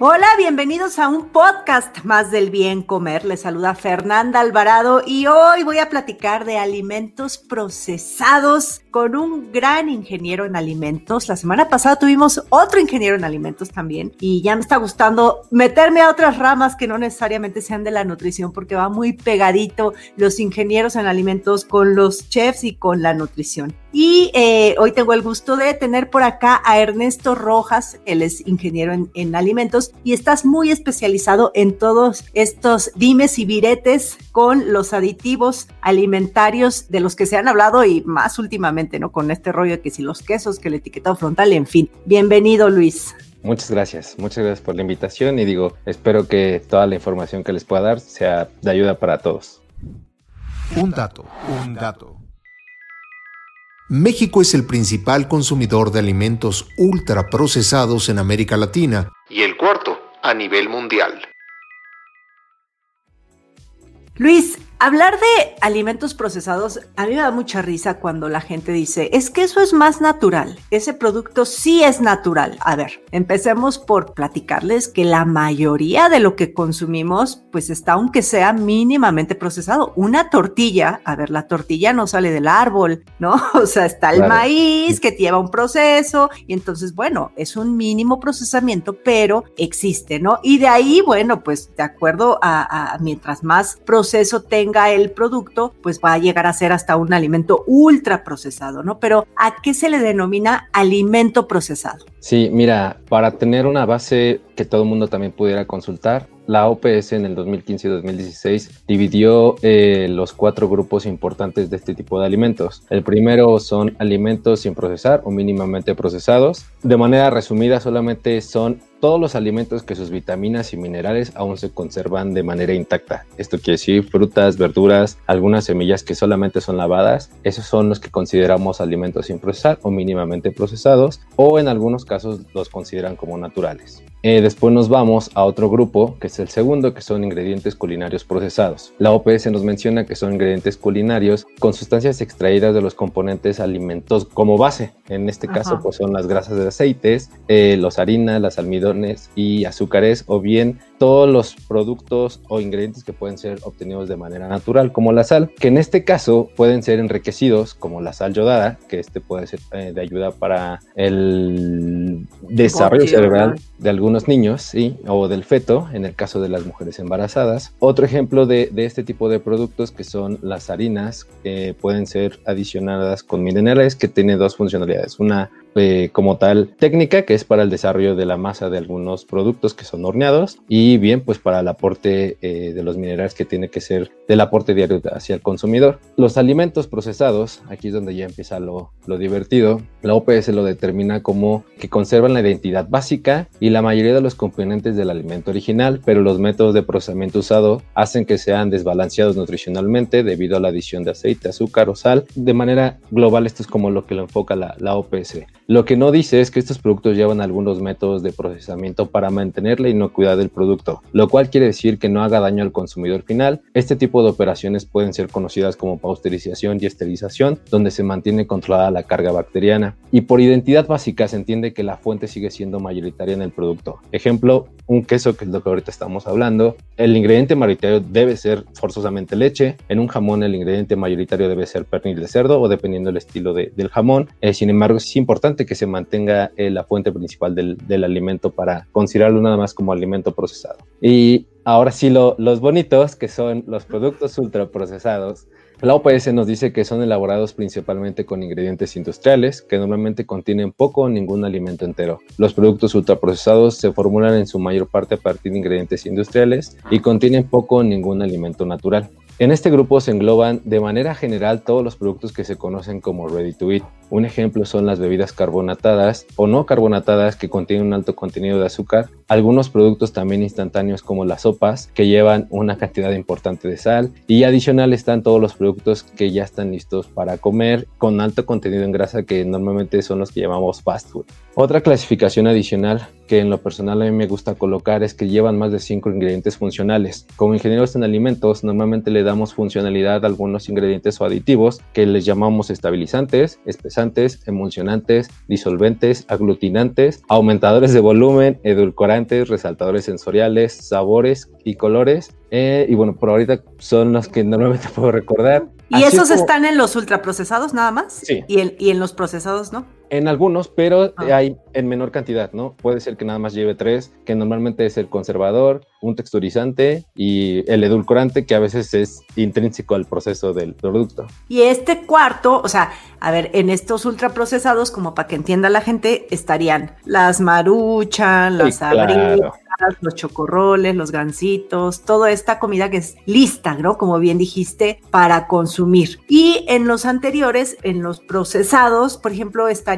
Hola, bienvenidos a un podcast más del bien comer. Les saluda Fernanda Alvarado y hoy voy a platicar de alimentos procesados con un gran ingeniero en alimentos. La semana pasada tuvimos otro ingeniero en alimentos también y ya me está gustando meterme a otras ramas que no necesariamente sean de la nutrición porque va muy pegadito los ingenieros en alimentos con los chefs y con la nutrición. Y eh, hoy tengo el gusto de tener por acá a Ernesto Rojas, él es ingeniero en, en, alimentos y estás muy especializado en todos estos dimes y viretes con los aditivos alimentarios de los que se han hablado y más últimamente, ¿no? Con este rollo de que si los quesos, que el etiquetado frontal, en fin. Bienvenido, Luis. Muchas gracias, muchas gracias por la invitación y digo, espero que toda la información que les pueda dar sea de ayuda para todos. Un dato, un dato. México es el principal consumidor de alimentos ultraprocesados en América Latina y el cuarto a nivel mundial. Luis, hablar de alimentos procesados a mí me da mucha risa cuando la gente dice, es que eso es más natural, ese producto sí es natural. A ver, empecemos por platicarles que la mayoría de lo que consumimos pues está aunque sea mínimamente procesado. Una tortilla, a ver, la tortilla no sale del árbol, ¿no? O sea, está el claro. maíz que lleva un proceso y entonces, bueno, es un mínimo procesamiento, pero existe, ¿no? Y de ahí, bueno, pues de acuerdo a, a mientras más proceso tenga el producto, pues va a llegar a ser hasta un alimento ultra procesado, ¿no? Pero ¿a qué se le denomina alimento procesado? Sí, mira, para tener una base que todo el mundo también pudiera consultar, la OPS en el 2015 y 2016 dividió eh, los cuatro grupos importantes de este tipo de alimentos. El primero son alimentos sin procesar o mínimamente procesados. De manera resumida, solamente son todos los alimentos que sus vitaminas y minerales aún se conservan de manera intacta. Esto quiere decir frutas, verduras, algunas semillas que solamente son lavadas. Esos son los que consideramos alimentos sin procesar o mínimamente procesados o en algunos casos los consideran como naturales. Eh, después nos vamos a otro grupo, que es el segundo, que son ingredientes culinarios procesados. La OPS nos menciona que son ingredientes culinarios con sustancias extraídas de los componentes alimentos como base. En este Ajá. caso, pues son las grasas de aceites, eh, los harinas, las almidones y azúcares, o bien todos los productos o ingredientes que pueden ser obtenidos de manera natural, como la sal, que en este caso pueden ser enriquecidos, como la sal yodada, que este puede ser eh, de ayuda para el desarrollo cerebral de algunos niños, ¿sí? o del feto, en el caso de las mujeres embarazadas. Otro ejemplo de, de este tipo de productos que son las harinas, que pueden ser adicionadas con minerales, que tiene dos funcionalidades. Una eh, como tal técnica que es para el desarrollo de la masa de algunos productos que son horneados y bien pues para el aporte eh, de los minerales que tiene que ser del aporte diario hacia el consumidor. Los alimentos procesados, aquí es donde ya empieza lo, lo divertido, la OPS lo determina como que conservan la identidad básica y la mayoría de los componentes del alimento original, pero los métodos de procesamiento usado hacen que sean desbalanceados nutricionalmente debido a la adición de aceite, azúcar o sal. De manera global esto es como lo que lo enfoca la, la OPS. Lo que no dice es que estos productos llevan algunos métodos de procesamiento para mantener la inocuidad del producto, lo cual quiere decir que no haga daño al consumidor final. Este tipo de operaciones pueden ser conocidas como pasteurización y esterilización, donde se mantiene controlada la carga bacteriana. Y por identidad básica se entiende que la fuente sigue siendo mayoritaria en el producto. Ejemplo, un queso, que es lo que ahorita estamos hablando. El ingrediente mayoritario debe ser forzosamente leche. En un jamón el ingrediente mayoritario debe ser pernil de cerdo o dependiendo del estilo de, del jamón. Eh, sin embargo, es importante que se mantenga eh, la fuente principal del, del, alimento para considerarlo nada más como alimento procesado. Y ahora sí, lo, los bonitos, que son los productos ultraprocesados, La OPS nos dice que son elaborados principalmente con ingredientes industriales que normalmente contienen poco o ningún alimento entero. Los productos ultraprocesados se formulan en su mayor parte a partir de ingredientes industriales y contienen poco o ningún alimento natural. En este grupo se engloban de manera general todos los productos que se conocen como ready to eat. Un ejemplo son las bebidas carbonatadas o no carbonatadas que contienen un alto contenido de azúcar, algunos productos también instantáneos como las sopas que llevan una cantidad importante de sal y adicional están todos los productos que ya están listos para comer con alto contenido en grasa que normalmente son los que llamamos fast food. Otra clasificación adicional que en lo personal a mí me gusta colocar es que llevan más de 5 ingredientes funcionales. Como ingenieros en alimentos, normalmente le damos funcionalidad a algunos ingredientes o aditivos que les llamamos estabilizantes, espesantes, emulsionantes, disolventes, aglutinantes, aumentadores de volumen, edulcorantes, resaltadores sensoriales, sabores y colores. Eh, y bueno, por ahorita son los que normalmente puedo recordar. ¿Y esos están en los ultraprocesados nada más? Sí. ¿Y, y en los procesados no? En algunos, pero ah. hay en menor cantidad, ¿no? Puede ser que nada más lleve tres, que normalmente es el conservador, un texturizante y el edulcorante, que a veces es intrínseco al proceso del producto. Y este cuarto, o sea, a ver, en estos ultraprocesados, como para que entienda la gente, estarían las maruchan, las sí, los chocorroles, los gansitos, toda esta comida que es lista, ¿no? Como bien dijiste, para consumir. Y en los anteriores, en los procesados, por ejemplo, estaría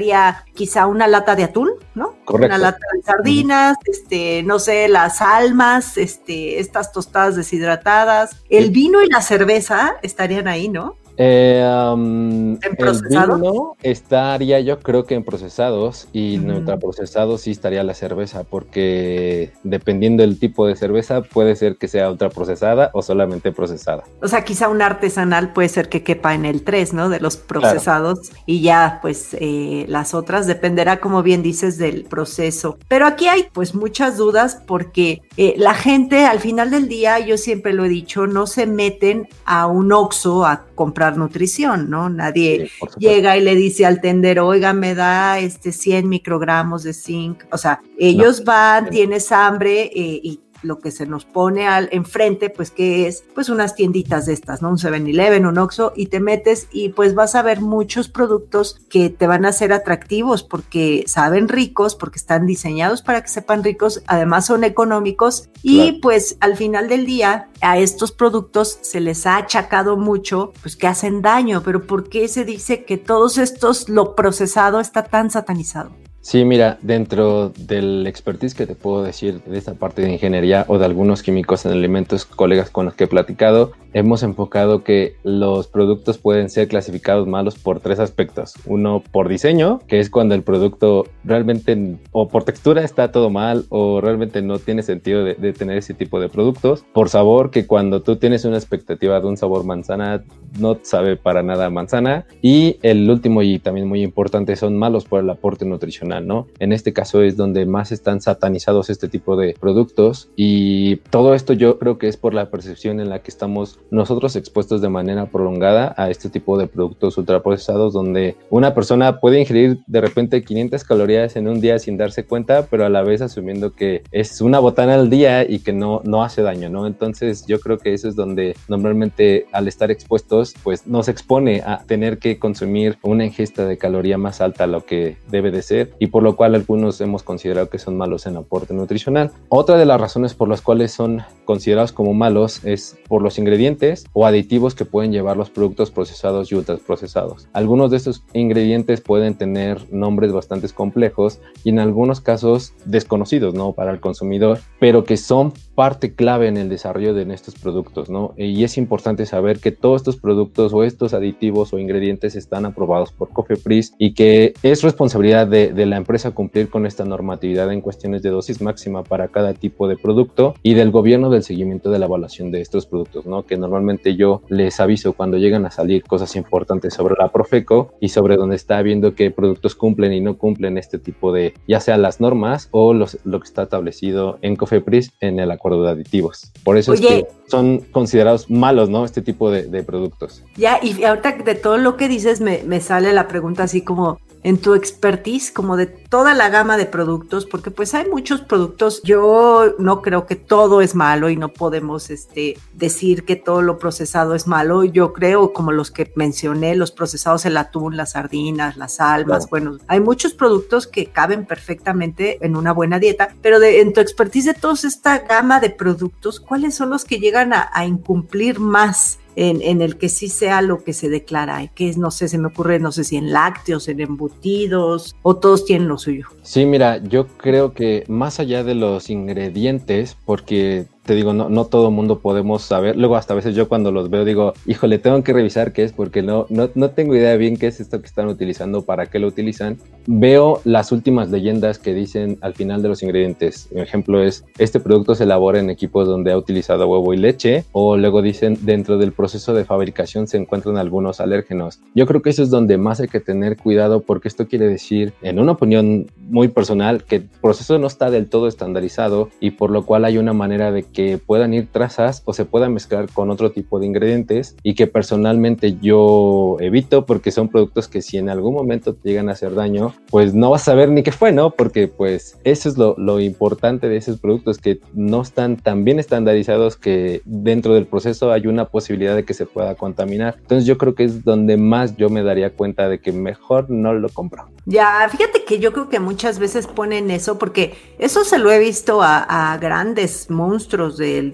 quizá una lata de atún, ¿no? Correcto. Una lata de sardinas, este, no sé, las almas, este, estas tostadas deshidratadas. El vino y la cerveza estarían ahí, ¿no? Eh, um, ¿En procesados? estaría yo creo que en procesados y uh -huh. ultraprocesados sí estaría la cerveza porque dependiendo del tipo de cerveza puede ser que sea ultraprocesada o solamente procesada. O sea, quizá un artesanal puede ser que quepa en el 3, ¿no? De los procesados claro. y ya pues eh, las otras dependerá como bien dices del proceso. Pero aquí hay pues muchas dudas porque eh, la gente al final del día, yo siempre lo he dicho, no se meten a un Oxxo a comprar nutrición, ¿no? Nadie sí, llega y le dice al tendero, oiga, me da este 100 microgramos de zinc. O sea, ellos no. van, tienes hambre eh, y lo que se nos pone al enfrente, pues que es pues unas tienditas de estas, ¿no? Un 7-Eleven, un Oxxo y te metes y pues vas a ver muchos productos que te van a ser atractivos porque saben ricos, porque están diseñados para que sepan ricos, además son económicos y claro. pues al final del día a estos productos se les ha achacado mucho pues que hacen daño, pero ¿por qué se dice que todos estos lo procesado está tan satanizado? Sí, mira, dentro del expertise que te puedo decir de esta parte de ingeniería o de algunos químicos en alimentos, colegas con los que he platicado, hemos enfocado que los productos pueden ser clasificados malos por tres aspectos. Uno, por diseño, que es cuando el producto realmente o por textura está todo mal o realmente no tiene sentido de, tener ese tipo de productos. Por sabor, que cuando tú tienes una expectativa de un sabor manzana, no sabe para nada manzana. Y el último y también muy importante son malos por el aporte nutricional. ¿No? En este caso es donde más están satanizados este tipo de productos y todo esto yo creo que es por la percepción en la que estamos nosotros expuestos de manera prolongada a este tipo de productos ultraprocesados donde una persona puede ingerir de repente 500 calorías en un día sin darse cuenta, pero a la vez asumiendo que es una botana al día y que no, no hace daño, ¿no? Entonces yo creo que eso es donde normalmente al estar expuestos pues nos expone a tener que consumir una ingesta de caloría más alta a lo que debe de ser y por lo cual algunos hemos considerado que son malos en aporte nutricional. Otra de las razones por las cuales son considerados como malos es por los ingredientes o aditivos que pueden llevar los productos procesados y ultraprocesados. Algunos de estos ingredientes pueden tener nombres bastante complejos y en algunos casos desconocidos, ¿no? Para el consumidor, pero que son parte clave en el desarrollo de estos productos, ¿no? Y es importante saber que todos estos productos o estos aditivos o ingredientes están aprobados por COFEPRIS y que es responsabilidad de, de la empresa cumplir con esta normatividad en cuestiones de dosis máxima para cada tipo de producto y del gobierno del seguimiento de la evaluación de estos productos, ¿no? Que normalmente yo les aviso cuando llegan a salir cosas importantes sobre la Profeco y sobre dónde está viendo qué productos cumplen y no cumplen este tipo de, ya sea las normas o los, lo que está establecido en COFEPRIS en el acuerdo de aditivos. Por eso Oye, es que son considerados malos, ¿no? Este tipo de, de productos. Ya, y ahorita de todo lo que dices me, me sale la pregunta así como, en tu expertise como de toda la gama de productos, porque pues hay muchos productos, yo no creo que todo es malo y no podemos este, decir que todo lo procesado es malo, yo creo como los que mencioné, los procesados, el atún, las sardinas, las almas, bueno, hay muchos productos que caben perfectamente en una buena dieta, pero de, en tu expertise de toda esta gama de productos, ¿cuáles son los que llegan a, a incumplir más en, el que sí sea lo que se declara, que es, no sé, se me ocurre, no sé si en lácteos, en embutidos, o todos tienen lo suyo. Sí, mira, yo creo que más allá de los ingredientes, porque te digo, no, no todo mundo podemos saber. Luego hasta a veces yo cuando los veo digo, híjole, tengo que revisar qué es porque no, no, no tengo idea bien qué es esto que están utilizando, para qué lo utilizan. Veo las últimas leyendas que dicen al final de los ingredientes. Un ejemplo es, este producto se elabora en equipos donde ha utilizado huevo y leche o luego dicen dentro del proceso de fabricación se encuentran algunos alérgenos. Yo creo que eso es donde más hay que tener cuidado porque esto quiere decir, en una opinión muy personal, que el proceso no está del todo estandarizado y por lo cual hay una manera de que puedan ir trazas o se puedan mezclar con otro tipo de ingredientes y que personalmente yo evito porque son productos que si en algún momento te llegan a hacer daño, pues no vas a saber ni qué fue, ¿no? Porque pues eso es lo, lo importante de esos productos que no están tan bien estandarizados que dentro del proceso hay una posibilidad de que se pueda contaminar. Entonces yo creo que es donde más yo me daría cuenta de que mejor no lo compro. Ya, fíjate que yo creo que muchas veces ponen eso porque eso se lo he visto a, a grandes monstruos de,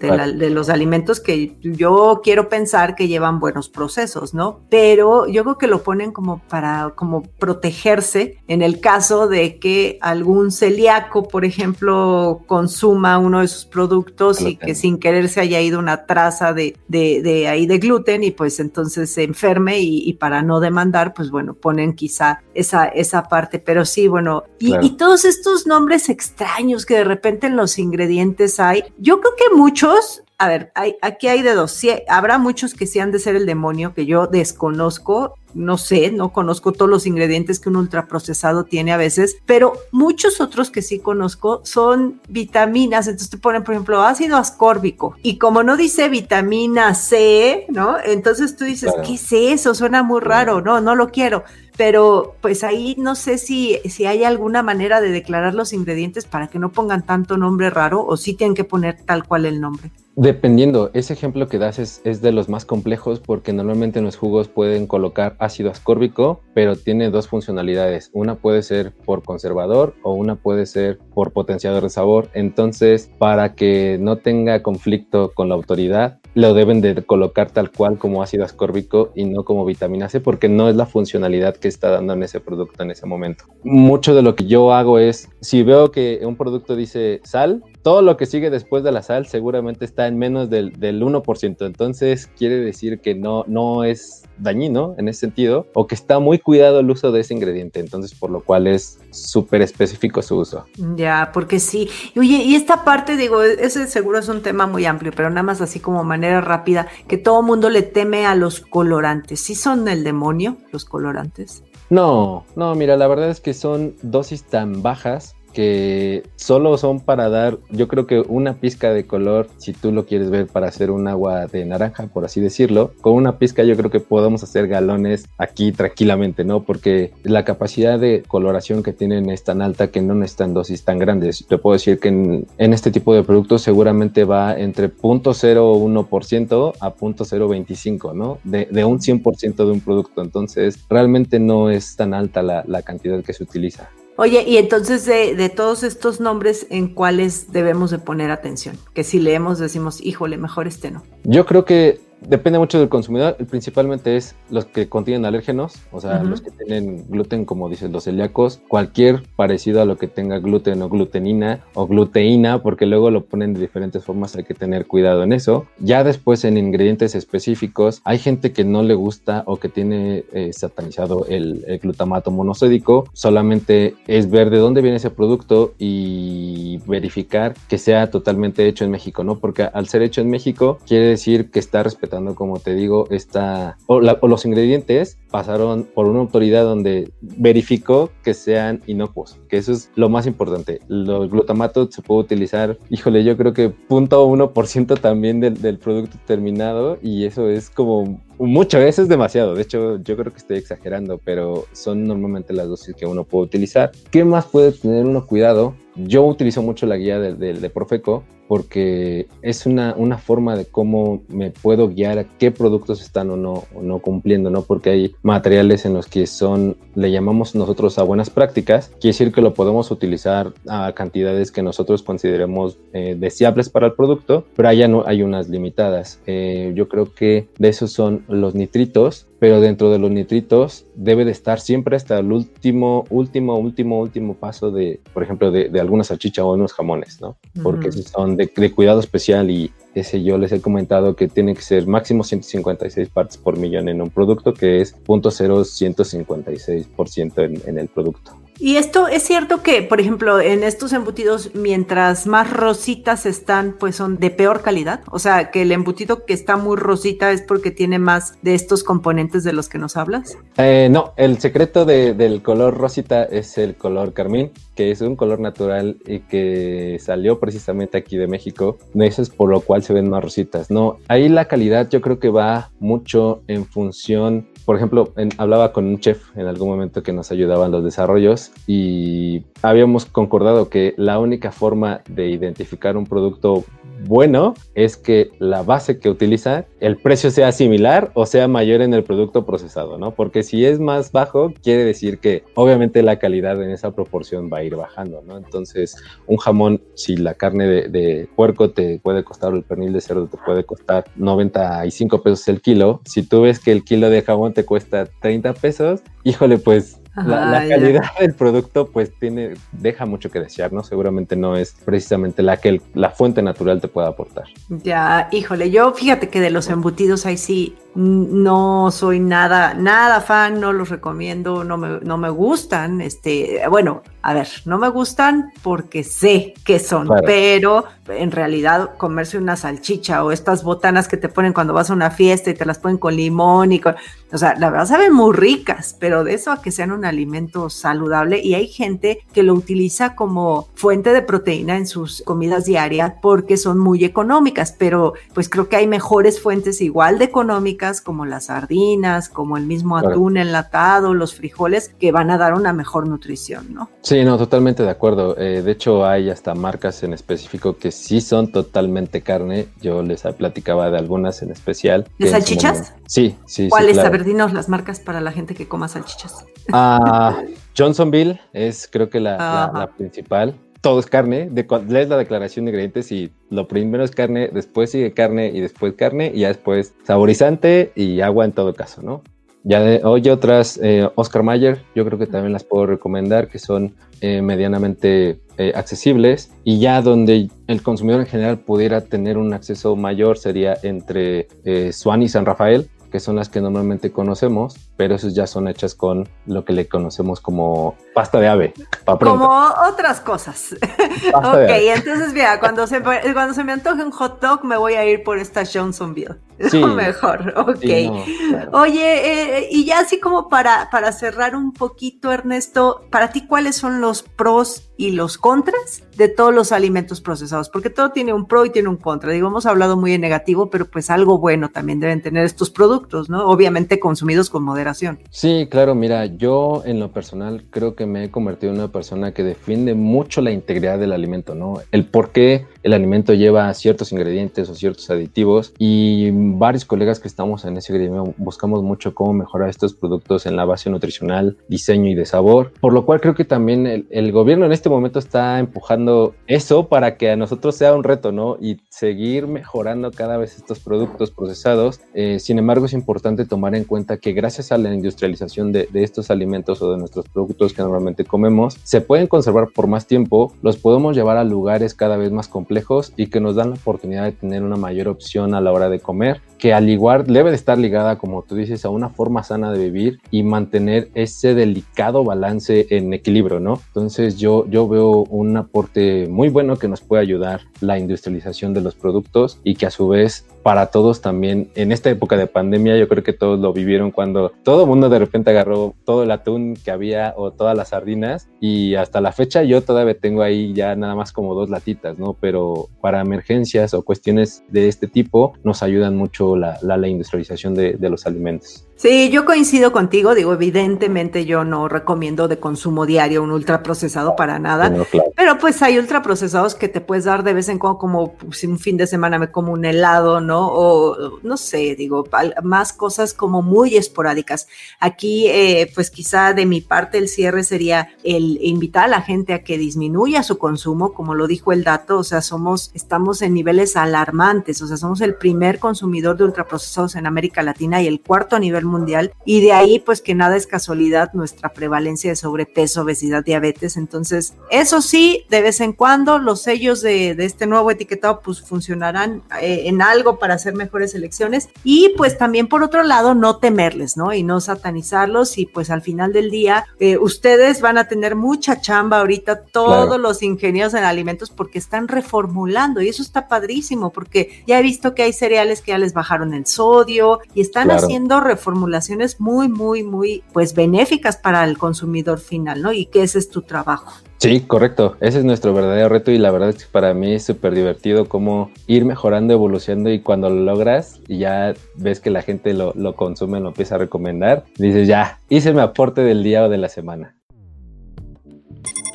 los alimentos que yo quiero pensar que llevan buenos procesos, ¿no? Pero yo creo que lo ponen como para como protegerse en el caso de que algún celíaco, por ejemplo, consuma uno de sus productos y que sin querer se haya ido una traza de, de, ahí de gluten y pues entonces se enferme y, para no demandar, pues bueno, ponen quizá esa, esa parte, pero sí, bueno, y, y todos estos nombres extraños que de repente en los ingredientes hay, yo creo que muchos, a ver, hay, aquí hay de dos. Sí, habrá muchos que sí han de ser el demonio, que yo desconozco, no sé, no conozco todos los ingredientes que un ultraprocesado tiene a veces, pero muchos otros que sí conozco son vitaminas. Entonces te ponen, por ejemplo, ácido ascórbico. Y como no dice vitamina C, ¿no? Entonces tú dices, ¿qué es eso? Suena muy raro. No, no lo quiero pero pues ahí no sé si, si hay alguna manera de declarar los ingredientes para que no pongan tanto nombre raro o si tienen que poner tal cual el nombre. Dependiendo, ese ejemplo que das es, es, de los más complejos porque normalmente en los jugos pueden colocar ácido ascórbico, pero tiene dos funcionalidades. Una puede ser por conservador o una puede ser por potenciador de sabor. Entonces, para que no tenga conflicto con la autoridad, lo deben de colocar tal cual como ácido ascórbico y no como vitamina C porque no es la funcionalidad que está dando en ese producto en ese momento. Mucho de lo que yo hago es, si veo que un producto dice sal, todo lo que sigue después de la sal seguramente está en menos del, 1%. Entonces quiere decir que no, no es dañino en ese sentido o que está muy cuidado el uso de ese ingrediente. Entonces por lo cual es súper específico su uso. Ya, porque sí. Oye, y esta parte, digo, ese seguro es un tema muy amplio, pero nada más así como manera rápida, que todo mundo le teme a los colorantes. ¿Sí son el demonio los colorantes? No, no, mira, la verdad es que son dosis tan bajas que solo son para dar, yo creo que una pizca de color, si tú lo quieres ver para hacer un agua de naranja, por así decirlo, con una pizca yo creo que podemos hacer galones aquí tranquilamente, ¿no? Porque la capacidad de coloración que tienen es tan alta que no necesitan dosis tan grandes. Te puedo decir que en, este tipo de productos seguramente va entre 0.01% a 0.025, ¿no? De, un 100% de un producto. Entonces, realmente no es tan alta la cantidad que se utiliza. Oye, y entonces de, todos estos nombres, ¿en cuáles debemos de poner atención? Que si leemos decimos, híjole, mejor este no. Yo creo que Depende mucho del consumidor, principalmente es los que contienen alérgenos, o sea, los que tienen gluten, como dicen los celíacos, cualquier parecido a lo que tenga gluten o glutenina o gluteína, porque luego lo ponen de diferentes formas, hay que tener cuidado en eso. Ya después en ingredientes específicos, hay gente que no le gusta o que tiene eh, satanizado el, el, glutamato monosódico, solamente es ver de dónde viene ese producto y verificar que sea totalmente hecho en México, ¿no? Porque al ser hecho en México quiere decir que está respetando como te digo, esta, o, los ingredientes pasaron por una autoridad donde verificó que sean inocuos, que eso es lo más importante. El glutamato se puede utilizar, híjole, yo creo que 0.1% también del producto terminado y eso es como mucho, eso es demasiado. De hecho, yo creo que estoy exagerando, pero son normalmente las dosis que uno puede utilizar. ¿Qué más puede tener uno cuidado? Yo utilizo mucho la guía de, de Profeco porque es una, una, forma de cómo me puedo guiar a qué productos están o no, o no cumpliendo, ¿no? Porque hay materiales en los que son, le llamamos nosotros a buenas prácticas, quiere decir que lo podemos utilizar a cantidades que nosotros consideremos eh, deseables para el producto, pero no hay unas limitadas. Eh, yo creo que de esos son los nitritos, pero dentro de los nitritos debe de estar siempre hasta el último, último, último, último paso de, por ejemplo, de, de alguna salchicha o unos jamones, ¿no? Porque esos son de, de, cuidado especial y ese yo les he comentado que tiene que ser máximo 156 partes por millón en un producto, que es 0.0156% en, en el producto. Y esto es cierto que, por ejemplo, en estos embutidos, mientras más rositas están, pues son de peor calidad. O sea, que el embutido que está muy rosita es porque tiene más de estos componentes de los que nos hablas. Eh, no, el secreto de, del color rosita es el color carmín, que es un color natural y que salió precisamente aquí de México. Eso es por lo cual se ven más rositas. No, ahí la calidad yo creo que va mucho en función por ejemplo, hablaba con un chef en algún momento que nos ayudaba en los desarrollos y habíamos concordado que la única forma de identificar un producto bueno es que la base que utiliza, el precio sea similar o sea mayor en el producto procesado, ¿no? Porque si es más bajo, quiere decir que obviamente la calidad en esa proporción va a ir bajando, ¿no? Entonces, un jamón, si la carne de, de puerco te puede costar, el pernil de cerdo te puede costar 95 pesos el kilo, si tú ves que el kilo de jamón te cuesta 30 pesos, híjole, pues la, calidad del producto pues tiene, deja mucho que desear, ¿no? Seguramente no es precisamente la que la fuente natural te pueda aportar. Ya, híjole, yo fíjate que de los embutidos ahí sí no soy nada, nada fan, no los recomiendo, no me, no me gustan, este, bueno, a ver, no me gustan porque sé que son, pero en realidad comerse una salchicha o estas botanas que te ponen cuando vas a una fiesta y te las ponen con limón y con, o sea, la verdad saben muy ricas, pero de eso a que sean un alimento saludable y hay gente que lo utiliza como fuente de proteína en sus comidas diarias porque son muy económicas, pero pues creo que hay mejores fuentes igual de económicas como las sardinas, como el mismo atún enlatado, los frijoles que van a dar una mejor nutrición, ¿no? Sí, no, totalmente de acuerdo. Eh, de hecho, hay hasta marcas en específico que sí son totalmente carne. Yo les platicaba de algunas en especial. ¿De salchichas? Sí, sí. ¿Cuáles? A ver, dinos las marcas para la gente que coma salchichas. Ah, Johnsonville es creo que la, la, principal. Todo es carne. De, lees la declaración de ingredientes y lo primero es carne, después sigue carne y después carne y ya después saborizante y agua en todo caso, ¿no? Ya de, oye otras, eh, Oscar Mayer, yo creo que también las puedo recomendar, que son eh, medianamente eh, accesibles y ya donde el consumidor en general pudiera tener un acceso mayor sería entre Swan y San Rafael, que son las que normalmente conocemos, pero esas ya son hechas con lo que le conocemos como pasta de ave. Como otras cosas. ok, entonces mira, cuando se, cuando se me antoje un hot dog me voy a ir por esta Johnsonville. Sí, lo mejor, ok. Oye, eh, y ya así como para, para cerrar un poquito, Ernesto, para ti, ¿cuáles son los pros y los contras de todos los alimentos procesados? Porque todo tiene un pro y tiene un contra. Digo, hemos hablado muy en negativo, pero pues algo bueno también deben tener estos productos, ¿no? Obviamente consumidos con moderación. Sí, claro, mira, yo en lo personal creo que me he convertido en una persona que defiende mucho la integridad del alimento, ¿no? El por qué el alimento lleva ciertos ingredientes o ciertos aditivos y varios colegas que estamos en ese gremio buscamos mucho cómo mejorar estos productos en la base nutricional, diseño y de sabor, por lo cual creo que también el, gobierno en este momento está empujando eso para que a nosotros sea un reto, ¿no? Y seguir mejorando cada vez estos productos procesados. Eh, sin embargo, es importante tomar en cuenta que gracias a la industrialización de, de estos alimentos o de nuestros productos que normalmente comemos, se pueden conservar por más tiempo, los podemos llevar a lugares cada vez más complejos y que nos dan la oportunidad de tener una mayor opción a la hora de comer, que al igual debe de estar ligada, como tú dices, a una forma sana de vivir y mantener ese delicado balance en equilibrio, ¿no? Entonces yo, yo veo un aporte muy bueno que nos puede ayudar la industrialización de los productos y que a su vez para todos también en esta época de pandemia, yo creo que todos lo vivieron cuando todo el mundo de repente agarró todo el atún que había o todas las sardinas y hasta la fecha yo todavía tengo ahí ya nada más como dos latitas, ¿no? Pero para emergencias o cuestiones de este tipo nos ayudan mucho la, la, industrialización de, de los alimentos. Sí, yo coincido contigo. Digo, evidentemente yo no recomiendo de consumo diario un ultraprocesado para nada. Pero pues hay ultraprocesados que te puedes dar de vez en cuando, como si un fin de semana me como un helado, ¿no? O no sé, digo, más cosas como muy esporádicas. Aquí, eh, pues quizá de mi parte el cierre sería el invitar a la gente a que disminuya su consumo, como lo dijo el dato, o sea, somos, estamos en niveles alarmantes, o sea, somos el primer consumidor de ultraprocesados en América Latina y el cuarto a nivel mundial. Y de ahí, pues que nada es casualidad nuestra prevalencia de sobrepeso, obesidad, diabetes. Entonces, eso sí, de vez en cuando los sellos de, este nuevo etiquetado pues funcionarán eh, en algo para hacer mejores elecciones. Y pues también por otro lado, no temerles, ¿no? Y no satanizarlos. Y pues al final del día, eh, ustedes van a tener mucha chamba ahorita, todos los ingenieros en alimentos, porque están reformulando. Y eso está padrísimo, porque ya he visto que hay cereales que ya les bajaron el sodio y están haciendo reformulación formulaciones muy, muy, muy, pues benéficas para el consumidor final, ¿no? Y que ese es tu trabajo. Sí, correcto. Ese es nuestro verdadero reto y la verdad es que para mí es súper divertido cómo ir mejorando, evolucionando y cuando lo logras y ya ves que la gente lo, lo consume, lo empieza a recomendar, dices ya, hice mi aporte del día o de la semana.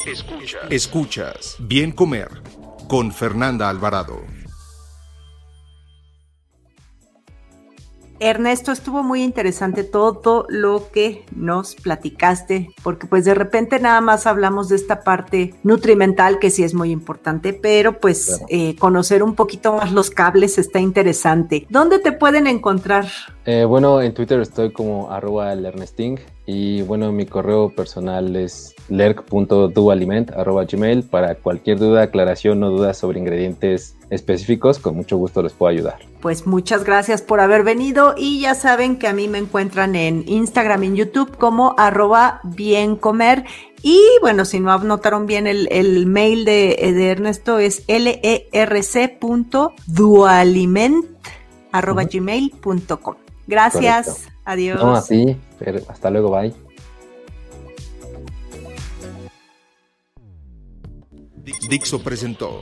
Escuchas. Escuchas. Bien comer con Fernanda Alvarado. Ernesto, estuvo muy interesante todo lo que nos platicaste, porque pues de repente nada más hablamos de esta parte nutrimental que sí es muy importante, pero pues eh, conocer un poquito más los cables está interesante. ¿Dónde te pueden encontrar? Eh, bueno, en Twitter estoy como arroba Ernesting y bueno, mi correo personal es lerc.dualiment.gmail para cualquier duda, aclaración o duda sobre ingredientes específicos, con mucho gusto les puedo ayudar. Pues muchas gracias por haber venido y ya saben que a mí me encuentran en Instagram y en YouTube como arroba bien comer. Y bueno, si no anotaron bien el, mail de, Ernesto es lerc.dualiment.gmail.com. Gracias, adiós. No, así, pero hasta luego, bye. Dixo presentó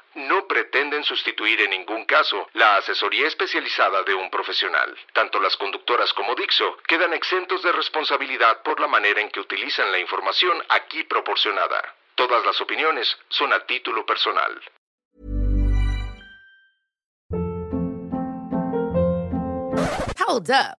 no pretenden sustituir en ningún caso la asesoría especializada de un profesional. Tanto las conductoras como Dixo quedan exentos de responsabilidad por la manera en que utilizan la información aquí proporcionada. Todas las opiniones son a título personal. Hold up.